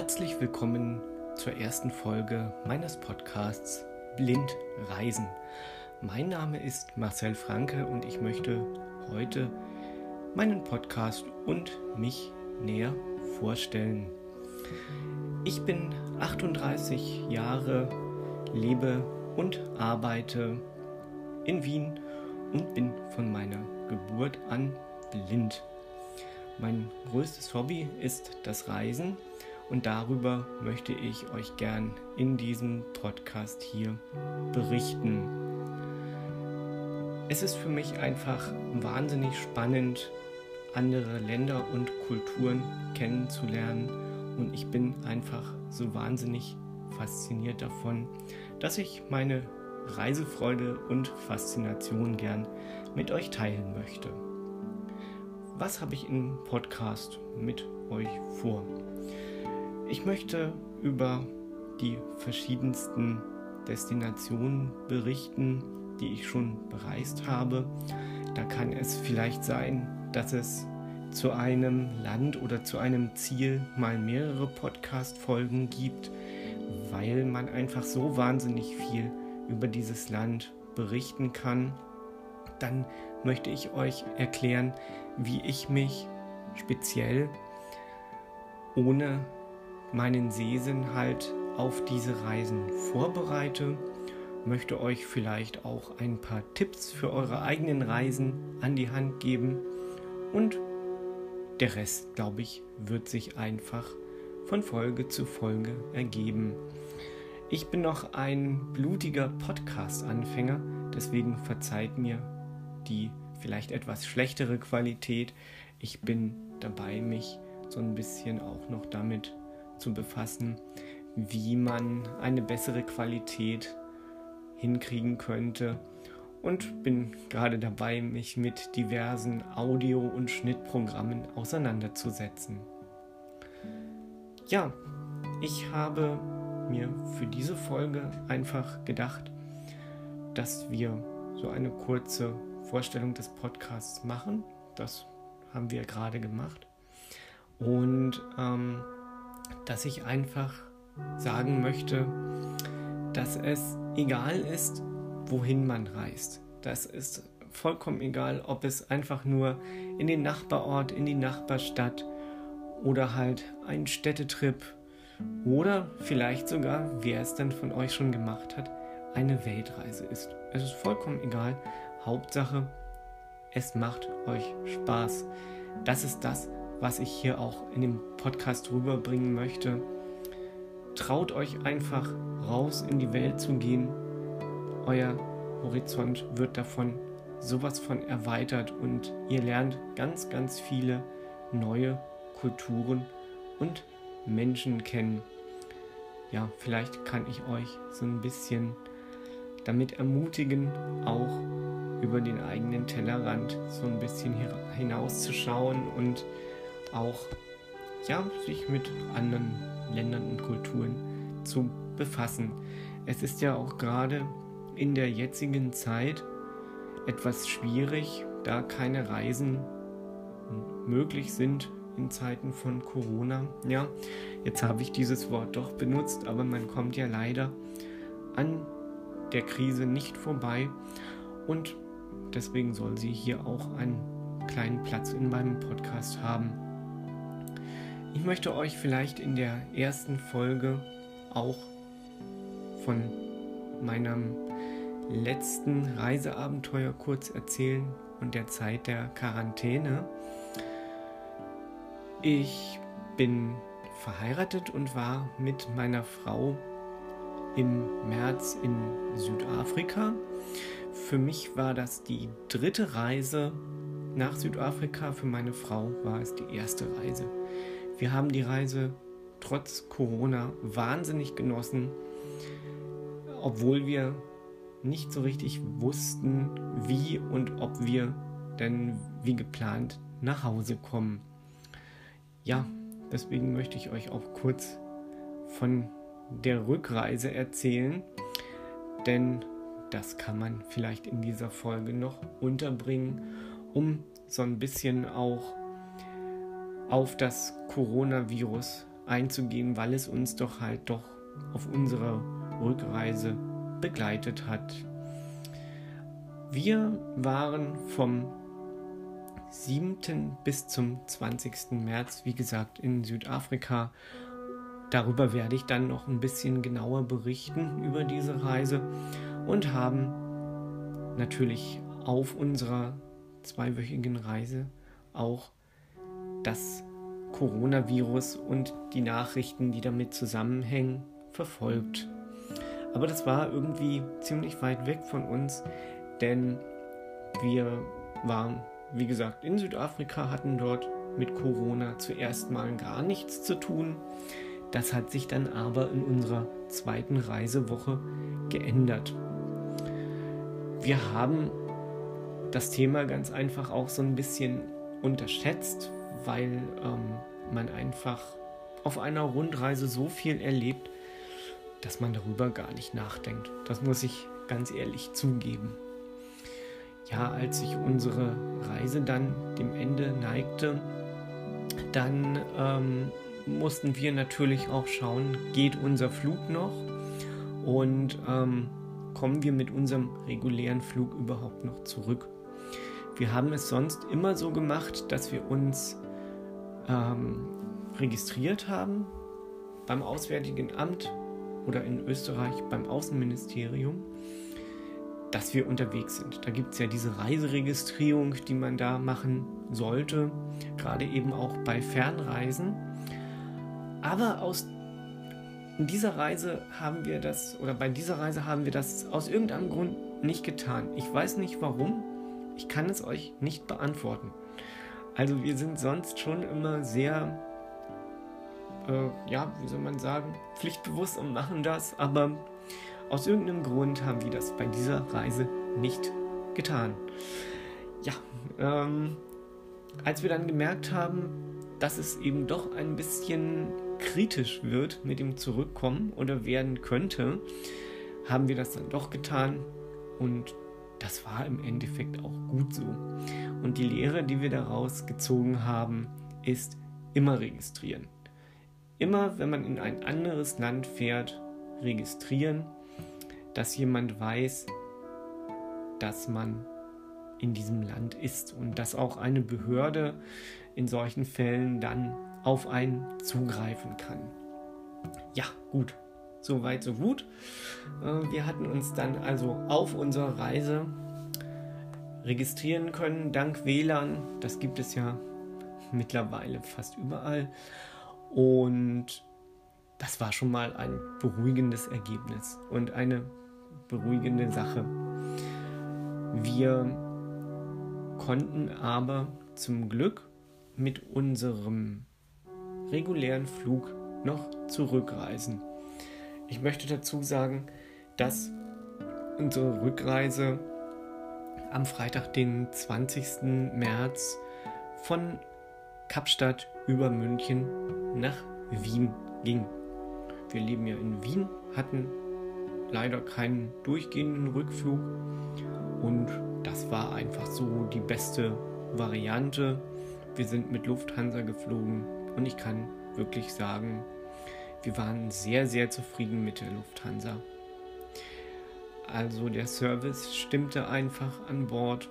Herzlich willkommen zur ersten Folge meines Podcasts Blind Reisen. Mein Name ist Marcel Franke und ich möchte heute meinen Podcast und mich näher vorstellen. Ich bin 38 Jahre, lebe und arbeite in Wien und bin von meiner Geburt an blind. Mein größtes Hobby ist das Reisen und darüber möchte ich euch gern in diesem Podcast hier berichten. Es ist für mich einfach wahnsinnig spannend, andere Länder und Kulturen kennenzulernen und ich bin einfach so wahnsinnig fasziniert davon, dass ich meine Reisefreude und Faszination gern mit euch teilen möchte. Was habe ich im Podcast mit euch vor? Ich möchte über die verschiedensten Destinationen berichten, die ich schon bereist habe. Da kann es vielleicht sein, dass es zu einem Land oder zu einem Ziel mal mehrere Podcast-Folgen gibt, weil man einfach so wahnsinnig viel über dieses Land berichten kann. Dann möchte ich euch erklären, wie ich mich speziell ohne meinen Sehsinn halt auf diese Reisen vorbereite, möchte euch vielleicht auch ein paar Tipps für eure eigenen Reisen an die Hand geben und der Rest, glaube ich, wird sich einfach von Folge zu Folge ergeben. Ich bin noch ein blutiger Podcast-Anfänger, deswegen verzeiht mir die vielleicht etwas schlechtere Qualität. Ich bin dabei, mich so ein bisschen auch noch damit zu befassen, wie man eine bessere Qualität hinkriegen könnte und bin gerade dabei, mich mit diversen Audio- und Schnittprogrammen auseinanderzusetzen. Ja, ich habe mir für diese Folge einfach gedacht, dass wir so eine kurze Vorstellung des Podcasts machen. Das haben wir gerade gemacht. Und ähm, dass ich einfach sagen möchte, dass es egal ist, wohin man reist. Das ist vollkommen egal, ob es einfach nur in den Nachbarort, in die Nachbarstadt oder halt ein Städtetrip oder vielleicht sogar, wer es dann von euch schon gemacht hat, eine Weltreise ist. Es ist vollkommen egal. Hauptsache, es macht euch Spaß. Das ist das, was ich hier auch in dem Podcast rüberbringen möchte. Traut euch einfach raus in die Welt zu gehen. Euer Horizont wird davon sowas von erweitert und ihr lernt ganz, ganz viele neue Kulturen und Menschen kennen. Ja, vielleicht kann ich euch so ein bisschen damit ermutigen, auch über den eigenen Tellerrand so ein bisschen hinauszuschauen und auch ja, sich mit anderen Ländern und Kulturen zu befassen. Es ist ja auch gerade in der jetzigen Zeit etwas schwierig, da keine Reisen möglich sind in Zeiten von Corona. Ja, jetzt habe ich dieses Wort doch benutzt, aber man kommt ja leider an der Krise nicht vorbei und deswegen soll sie hier auch einen kleinen Platz in meinem Podcast haben. Ich möchte euch vielleicht in der ersten Folge auch von meinem letzten Reiseabenteuer kurz erzählen und der Zeit der Quarantäne. Ich bin verheiratet und war mit meiner Frau im März in Südafrika. Für mich war das die dritte Reise nach Südafrika. Für meine Frau war es die erste Reise. Wir haben die Reise trotz Corona wahnsinnig genossen, obwohl wir nicht so richtig wussten, wie und ob wir denn wie geplant nach Hause kommen. Ja, deswegen möchte ich euch auch kurz von der Rückreise erzählen, denn das kann man vielleicht in dieser Folge noch unterbringen, um so ein bisschen auch auf das Coronavirus einzugehen, weil es uns doch halt doch auf unserer Rückreise begleitet hat. Wir waren vom 7. bis zum 20. März, wie gesagt, in Südafrika. Darüber werde ich dann noch ein bisschen genauer berichten über diese Reise und haben natürlich auf unserer zweiwöchigen Reise auch das Coronavirus und die Nachrichten, die damit zusammenhängen, verfolgt. Aber das war irgendwie ziemlich weit weg von uns, denn wir waren, wie gesagt, in Südafrika, hatten dort mit Corona zuerst mal gar nichts zu tun. Das hat sich dann aber in unserer zweiten Reisewoche geändert. Wir haben das Thema ganz einfach auch so ein bisschen unterschätzt, weil ähm, man einfach auf einer Rundreise so viel erlebt, dass man darüber gar nicht nachdenkt. Das muss ich ganz ehrlich zugeben. Ja, als sich unsere Reise dann dem Ende neigte, dann ähm, mussten wir natürlich auch schauen, geht unser Flug noch und ähm, kommen wir mit unserem regulären Flug überhaupt noch zurück. Wir haben es sonst immer so gemacht, dass wir uns ähm, registriert haben beim Auswärtigen Amt oder in Österreich beim Außenministerium, dass wir unterwegs sind. Da gibt es ja diese Reiseregistrierung, die man da machen sollte, gerade eben auch bei Fernreisen. Aber aus dieser Reise haben wir das, oder bei dieser Reise haben wir das aus irgendeinem Grund nicht getan. Ich weiß nicht warum, ich kann es euch nicht beantworten. Also wir sind sonst schon immer sehr, äh, ja, wie soll man sagen, pflichtbewusst und machen das, aber aus irgendeinem Grund haben wir das bei dieser Reise nicht getan. Ja, ähm, als wir dann gemerkt haben, dass es eben doch ein bisschen kritisch wird mit dem Zurückkommen oder werden könnte, haben wir das dann doch getan und das war im Endeffekt auch gut so. Und die Lehre, die wir daraus gezogen haben, ist immer registrieren. Immer, wenn man in ein anderes Land fährt, registrieren, dass jemand weiß, dass man in diesem Land ist und dass auch eine Behörde in solchen Fällen dann auf einen zugreifen kann. Ja, gut, so weit, so gut. Äh, wir hatten uns dann also auf unserer Reise registrieren können, dank WLAN. Das gibt es ja mittlerweile fast überall. Und das war schon mal ein beruhigendes Ergebnis und eine beruhigende Sache. Wir konnten aber zum Glück mit unserem regulären Flug noch zurückreisen. Ich möchte dazu sagen, dass unsere Rückreise am Freitag, den 20. März von Kapstadt über München nach Wien ging. Wir leben ja in Wien, hatten leider keinen durchgehenden Rückflug und das war einfach so die beste Variante. Wir sind mit Lufthansa geflogen und ich kann wirklich sagen, wir waren sehr, sehr zufrieden mit der Lufthansa. Also der Service stimmte einfach an Bord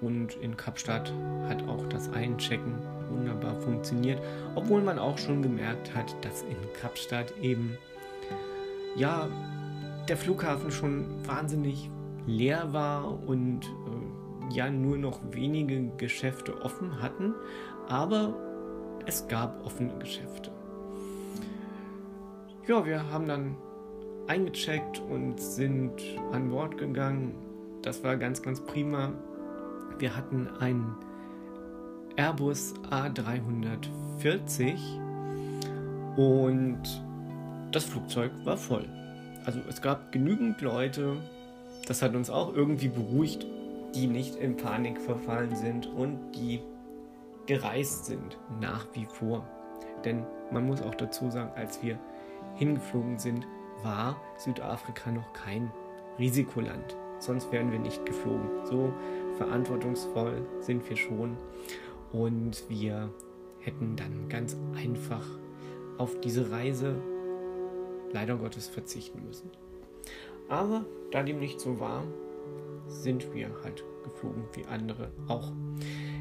und in Kapstadt hat auch das Einchecken wunderbar funktioniert, obwohl man auch schon gemerkt hat, dass in Kapstadt eben ja der Flughafen schon wahnsinnig leer war und äh, ja nur noch wenige Geschäfte offen hatten, aber es gab offene Geschäfte ja, wir haben dann eingecheckt und sind an Bord gegangen. Das war ganz, ganz prima. Wir hatten einen Airbus A340 und das Flugzeug war voll. Also es gab genügend Leute, das hat uns auch irgendwie beruhigt, die nicht in Panik verfallen sind und die gereist sind nach wie vor. Denn man muss auch dazu sagen, als wir hingeflogen sind, war Südafrika noch kein Risikoland. Sonst wären wir nicht geflogen. So verantwortungsvoll sind wir schon. Und wir hätten dann ganz einfach auf diese Reise leider Gottes verzichten müssen. Aber da dem nicht so war, sind wir halt geflogen wie andere auch.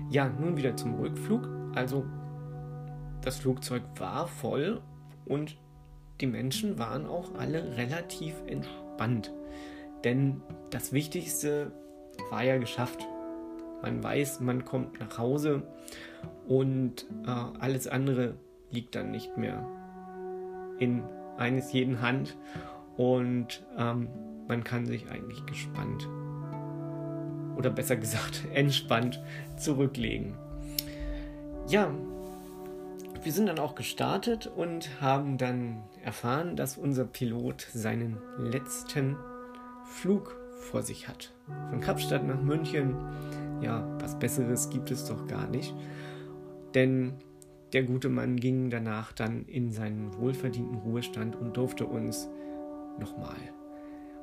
Ja, nun wieder zum Rückflug. Also das Flugzeug war voll und die Menschen waren auch alle relativ entspannt. Denn das Wichtigste war ja geschafft. Man weiß, man kommt nach Hause und äh, alles andere liegt dann nicht mehr in eines jeden Hand und ähm, man kann sich eigentlich gespannt oder besser gesagt entspannt zurücklegen. Ja, wir sind dann auch gestartet und haben dann erfahren, dass unser Pilot seinen letzten Flug vor sich hat. Von Kapstadt nach München. Ja, was Besseres gibt es doch gar nicht. Denn der gute Mann ging danach dann in seinen wohlverdienten Ruhestand und durfte uns nochmal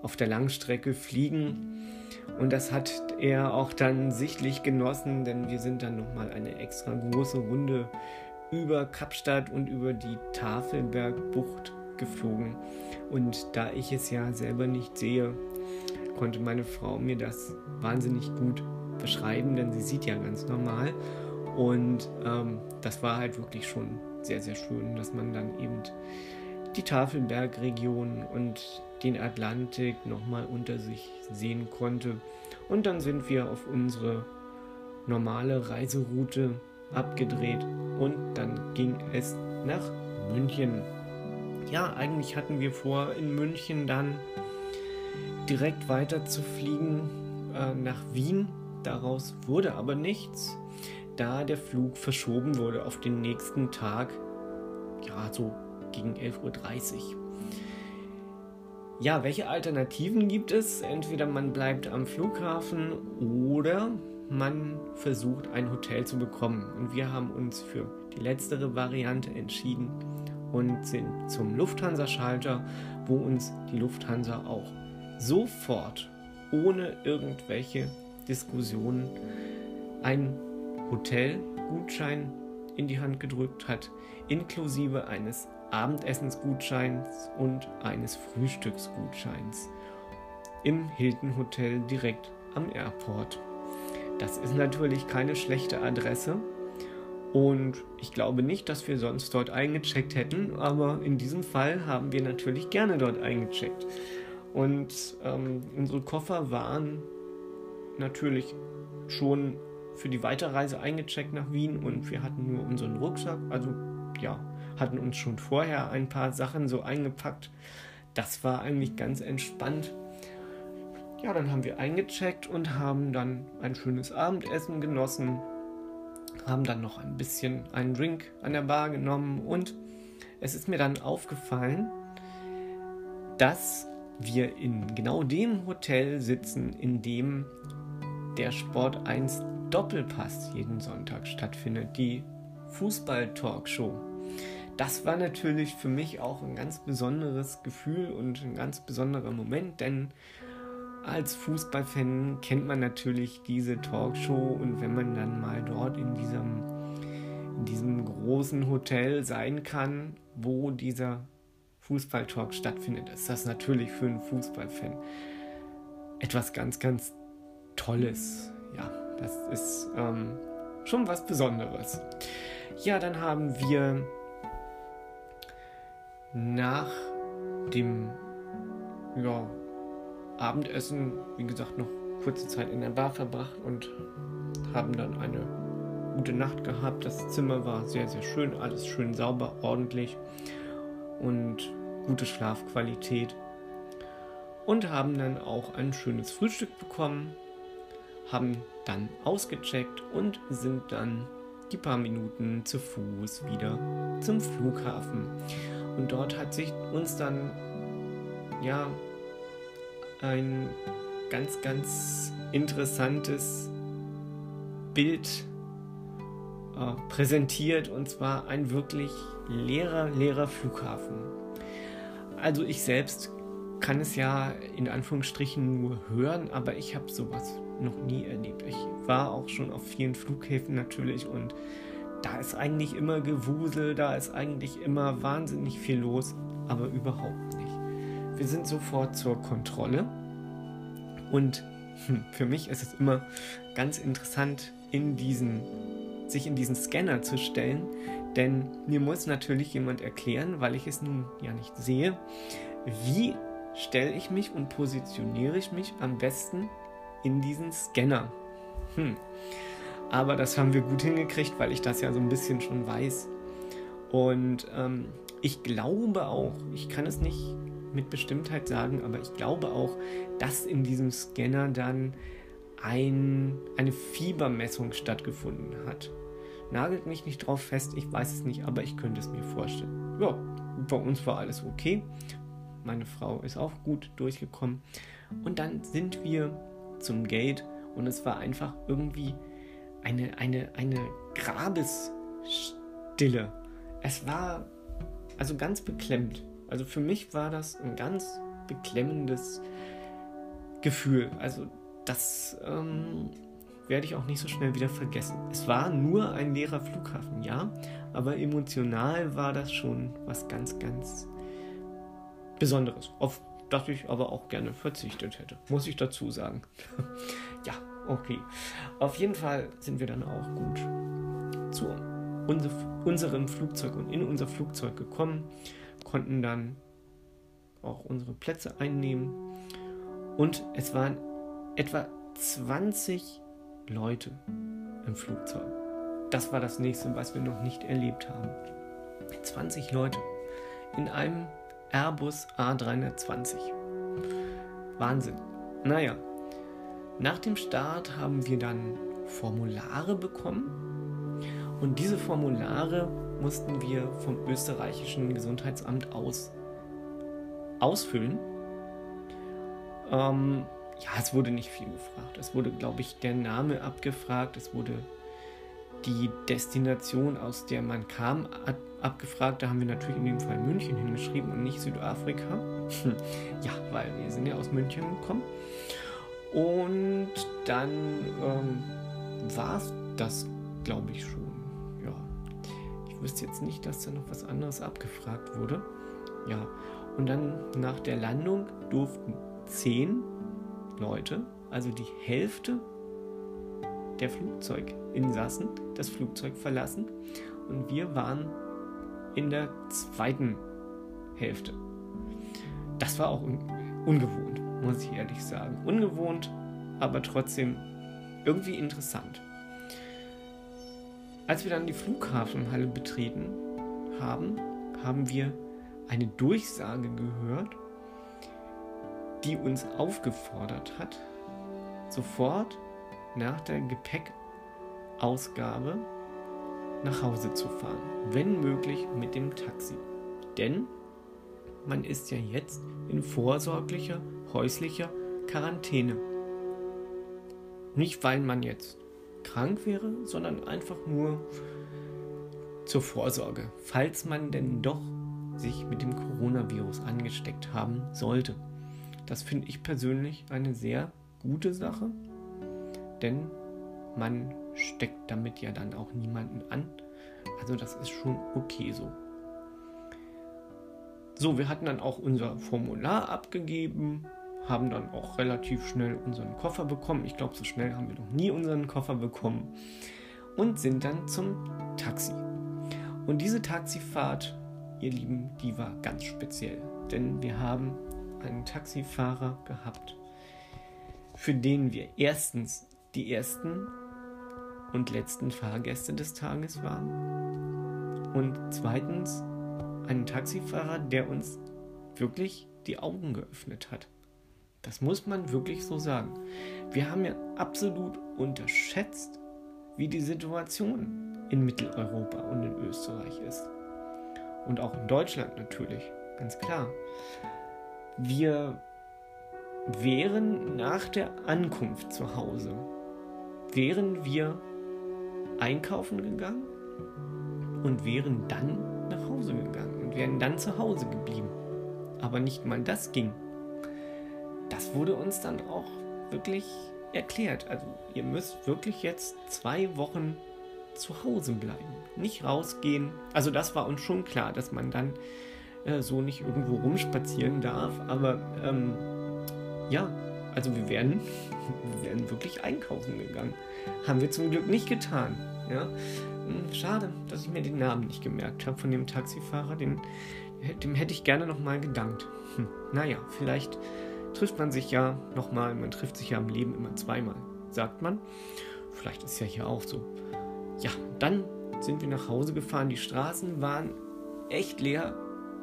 auf der Langstrecke fliegen. Und das hat er auch dann sichtlich genossen, denn wir sind dann nochmal eine extra große Runde über Kapstadt und über die Tafelbergbucht geflogen. Und da ich es ja selber nicht sehe, konnte meine Frau mir das wahnsinnig gut beschreiben, denn sie sieht ja ganz normal. Und ähm, das war halt wirklich schon sehr, sehr schön, dass man dann eben die Tafelbergregion und den Atlantik nochmal unter sich sehen konnte. Und dann sind wir auf unsere normale Reiseroute abgedreht und dann ging es nach München. Ja, eigentlich hatten wir vor, in München dann direkt weiter zu fliegen äh, nach Wien. Daraus wurde aber nichts, da der Flug verschoben wurde auf den nächsten Tag, ja, so gegen 11.30 Uhr. Ja, welche Alternativen gibt es? Entweder man bleibt am Flughafen oder man versucht, ein Hotel zu bekommen. Und wir haben uns für die letztere Variante entschieden und sind zum Lufthansa-Schalter, wo uns die Lufthansa auch sofort, ohne irgendwelche Diskussionen, einen Hotelgutschein in die Hand gedrückt hat, inklusive eines Abendessensgutscheins und eines Frühstücksgutscheins im Hilton Hotel direkt am Airport. Das ist natürlich keine schlechte Adresse. Und ich glaube nicht, dass wir sonst dort eingecheckt hätten, aber in diesem Fall haben wir natürlich gerne dort eingecheckt. Und ähm, unsere Koffer waren natürlich schon für die Weiterreise eingecheckt nach Wien und wir hatten nur unseren Rucksack, also ja, hatten uns schon vorher ein paar Sachen so eingepackt. Das war eigentlich ganz entspannt. Ja, dann haben wir eingecheckt und haben dann ein schönes Abendessen genossen, haben dann noch ein bisschen einen Drink an der Bar genommen und es ist mir dann aufgefallen, dass wir in genau dem Hotel sitzen, in dem der Sport 1 Doppelpass jeden Sonntag stattfindet, die Fußball-Talkshow. Das war natürlich für mich auch ein ganz besonderes Gefühl und ein ganz besonderer Moment, denn als Fußballfan kennt man natürlich diese Talkshow und wenn man dann mal dort in diesem, in diesem großen Hotel sein kann, wo dieser Fußballtalk stattfindet, ist das natürlich für einen Fußballfan etwas ganz, ganz Tolles. Ja, das ist ähm, schon was Besonderes. Ja, dann haben wir nach dem ja, Abendessen, wie gesagt, noch kurze Zeit in der Bar verbracht und haben dann eine gute Nacht gehabt. Das Zimmer war sehr, sehr schön, alles schön sauber, ordentlich und gute Schlafqualität. Und haben dann auch ein schönes Frühstück bekommen, haben dann ausgecheckt und sind dann die paar Minuten zu Fuß wieder zum Flughafen. Und dort hat sich uns dann ja ein ganz, ganz interessantes Bild äh, präsentiert und zwar ein wirklich leerer, leerer Flughafen. Also ich selbst kann es ja in Anführungsstrichen nur hören, aber ich habe sowas noch nie erlebt. Ich war auch schon auf vielen Flughäfen natürlich und da ist eigentlich immer Gewusel, da ist eigentlich immer wahnsinnig viel los, aber überhaupt nicht. Wir sind sofort zur Kontrolle und hm, für mich ist es immer ganz interessant, in diesen, sich in diesen Scanner zu stellen, denn mir muss natürlich jemand erklären, weil ich es nun ja nicht sehe, wie stelle ich mich und positioniere ich mich am besten in diesen Scanner. Hm. Aber das haben wir gut hingekriegt, weil ich das ja so ein bisschen schon weiß. Und ähm, ich glaube auch, ich kann es nicht mit Bestimmtheit sagen, aber ich glaube auch, dass in diesem Scanner dann ein, eine Fiebermessung stattgefunden hat. Nagelt mich nicht drauf fest, ich weiß es nicht, aber ich könnte es mir vorstellen. Ja, bei uns war alles okay. Meine Frau ist auch gut durchgekommen. Und dann sind wir zum Gate und es war einfach irgendwie eine, eine, eine Grabesstille. Es war also ganz beklemmt. Also für mich war das ein ganz beklemmendes Gefühl. Also das ähm, werde ich auch nicht so schnell wieder vergessen. Es war nur ein leerer Flughafen, ja, aber emotional war das schon was ganz, ganz Besonderes, auf das ich aber auch gerne verzichtet hätte, muss ich dazu sagen. ja, okay. Auf jeden Fall sind wir dann auch gut zu unserem Flugzeug und in unser Flugzeug gekommen, konnten dann auch unsere Plätze einnehmen und es waren etwa 20 Leute im Flugzeug. Das war das nächste, was wir noch nicht erlebt haben. 20 Leute in einem Airbus A320. Wahnsinn. Naja, nach dem Start haben wir dann Formulare bekommen und diese Formulare mussten wir vom österreichischen Gesundheitsamt aus ausfüllen. Ähm, ja, es wurde nicht viel gefragt. Es wurde, glaube ich, der Name abgefragt. Es wurde die Destination, aus der man kam, abgefragt. Da haben wir natürlich in dem Fall München hingeschrieben und nicht Südafrika. ja, weil wir sind ja aus München gekommen. Und dann ähm, war es das, glaube ich, schon. Ich wüsste jetzt nicht, dass da noch was anderes abgefragt wurde. Ja, und dann nach der Landung durften zehn Leute, also die Hälfte der Flugzeuginsassen, das Flugzeug verlassen und wir waren in der zweiten Hälfte. Das war auch un ungewohnt, muss ich ehrlich sagen. Ungewohnt, aber trotzdem irgendwie interessant. Als wir dann die Flughafenhalle betreten haben, haben wir eine Durchsage gehört die uns aufgefordert hat, sofort nach der Gepäckausgabe nach Hause zu fahren, wenn möglich mit dem Taxi. Denn man ist ja jetzt in vorsorglicher häuslicher Quarantäne. Nicht weil man jetzt krank wäre, sondern einfach nur zur Vorsorge, falls man denn doch sich mit dem Coronavirus angesteckt haben sollte. Das finde ich persönlich eine sehr gute Sache, denn man steckt damit ja dann auch niemanden an. Also das ist schon okay so. So, wir hatten dann auch unser Formular abgegeben, haben dann auch relativ schnell unseren Koffer bekommen. Ich glaube, so schnell haben wir noch nie unseren Koffer bekommen. Und sind dann zum Taxi. Und diese Taxifahrt, ihr Lieben, die war ganz speziell. Denn wir haben einen Taxifahrer gehabt, für den wir erstens die ersten und letzten Fahrgäste des Tages waren und zweitens einen Taxifahrer, der uns wirklich die Augen geöffnet hat. Das muss man wirklich so sagen. Wir haben ja absolut unterschätzt, wie die Situation in Mitteleuropa und in Österreich ist. Und auch in Deutschland natürlich, ganz klar. Wir wären nach der Ankunft zu Hause, wären wir einkaufen gegangen und wären dann nach Hause gegangen und wären dann zu Hause geblieben. Aber nicht mal das ging. Das wurde uns dann auch wirklich erklärt. Also ihr müsst wirklich jetzt zwei Wochen zu Hause bleiben, nicht rausgehen. Also das war uns schon klar, dass man dann äh, so nicht irgendwo rumspazieren darf. Aber ähm, ja, also wir werden, wir werden wirklich einkaufen gegangen. Haben wir zum Glück nicht getan. Ja? Hm, schade, dass ich mir den Namen nicht gemerkt habe von dem Taxifahrer. Den, dem hätte ich gerne nochmal gedankt. Hm, naja, vielleicht trifft man sich ja nochmal. Man trifft sich ja im Leben immer zweimal, sagt man. Vielleicht ist ja hier auch so. Ja, dann sind wir nach Hause gefahren. Die Straßen waren echt leer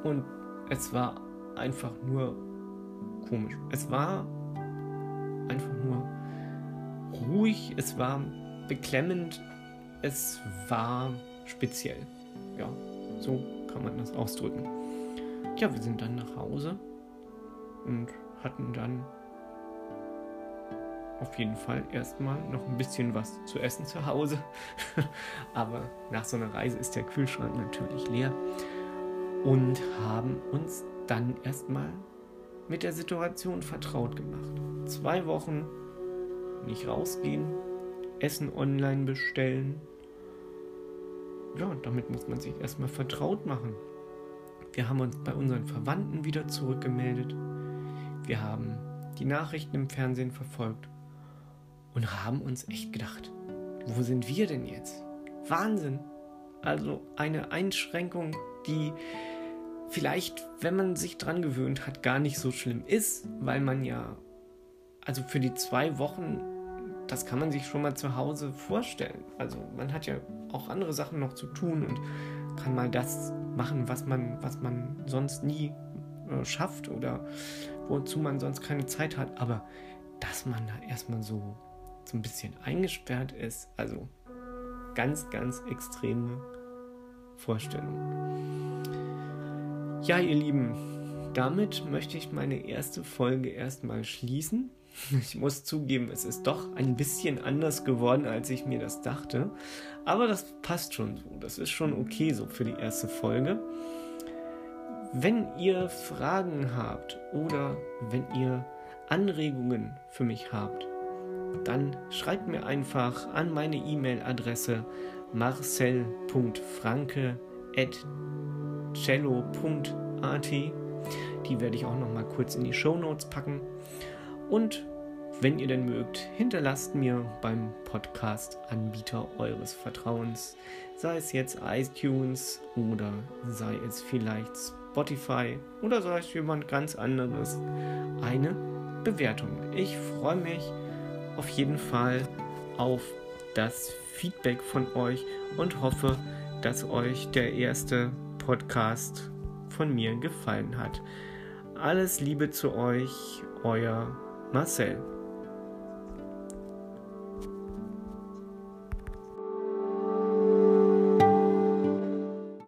und es war einfach nur komisch. Es war einfach nur ruhig, es war beklemmend, es war speziell. Ja, so kann man das ausdrücken. Ja, wir sind dann nach Hause und hatten dann auf jeden Fall erstmal noch ein bisschen was zu essen zu Hause. Aber nach so einer Reise ist der Kühlschrank natürlich leer und haben uns dann erstmal mit der Situation vertraut gemacht. Zwei Wochen nicht rausgehen, Essen online bestellen. Ja, damit muss man sich erstmal vertraut machen. Wir haben uns bei unseren Verwandten wieder zurückgemeldet. Wir haben die Nachrichten im Fernsehen verfolgt und haben uns echt gedacht, wo sind wir denn jetzt? Wahnsinn! Also eine Einschränkung, die vielleicht, wenn man sich dran gewöhnt hat, gar nicht so schlimm ist, weil man ja, also für die zwei Wochen, das kann man sich schon mal zu Hause vorstellen. Also man hat ja auch andere Sachen noch zu tun und kann mal das machen, was man, was man sonst nie äh, schafft oder wozu man sonst keine Zeit hat. Aber dass man da erstmal so, so ein bisschen eingesperrt ist, also ganz, ganz extreme Vorstellung. Ja, ihr Lieben, damit möchte ich meine erste Folge erstmal schließen. Ich muss zugeben, es ist doch ein bisschen anders geworden, als ich mir das dachte. Aber das passt schon so. Das ist schon okay so für die erste Folge. Wenn ihr Fragen habt oder wenn ihr Anregungen für mich habt, dann schreibt mir einfach an meine E-Mail-Adresse marcel.franke.cello.at. Die werde ich auch noch mal kurz in die Show Notes packen. Und wenn ihr denn mögt, hinterlasst mir beim Podcast-Anbieter eures Vertrauens, sei es jetzt iTunes oder sei es vielleicht Spotify oder sei es jemand ganz anderes, eine Bewertung. Ich freue mich auf jeden Fall auf das Feedback von euch und hoffe, dass euch der erste Podcast von mir gefallen hat. Alles Liebe zu euch, euer Marcel.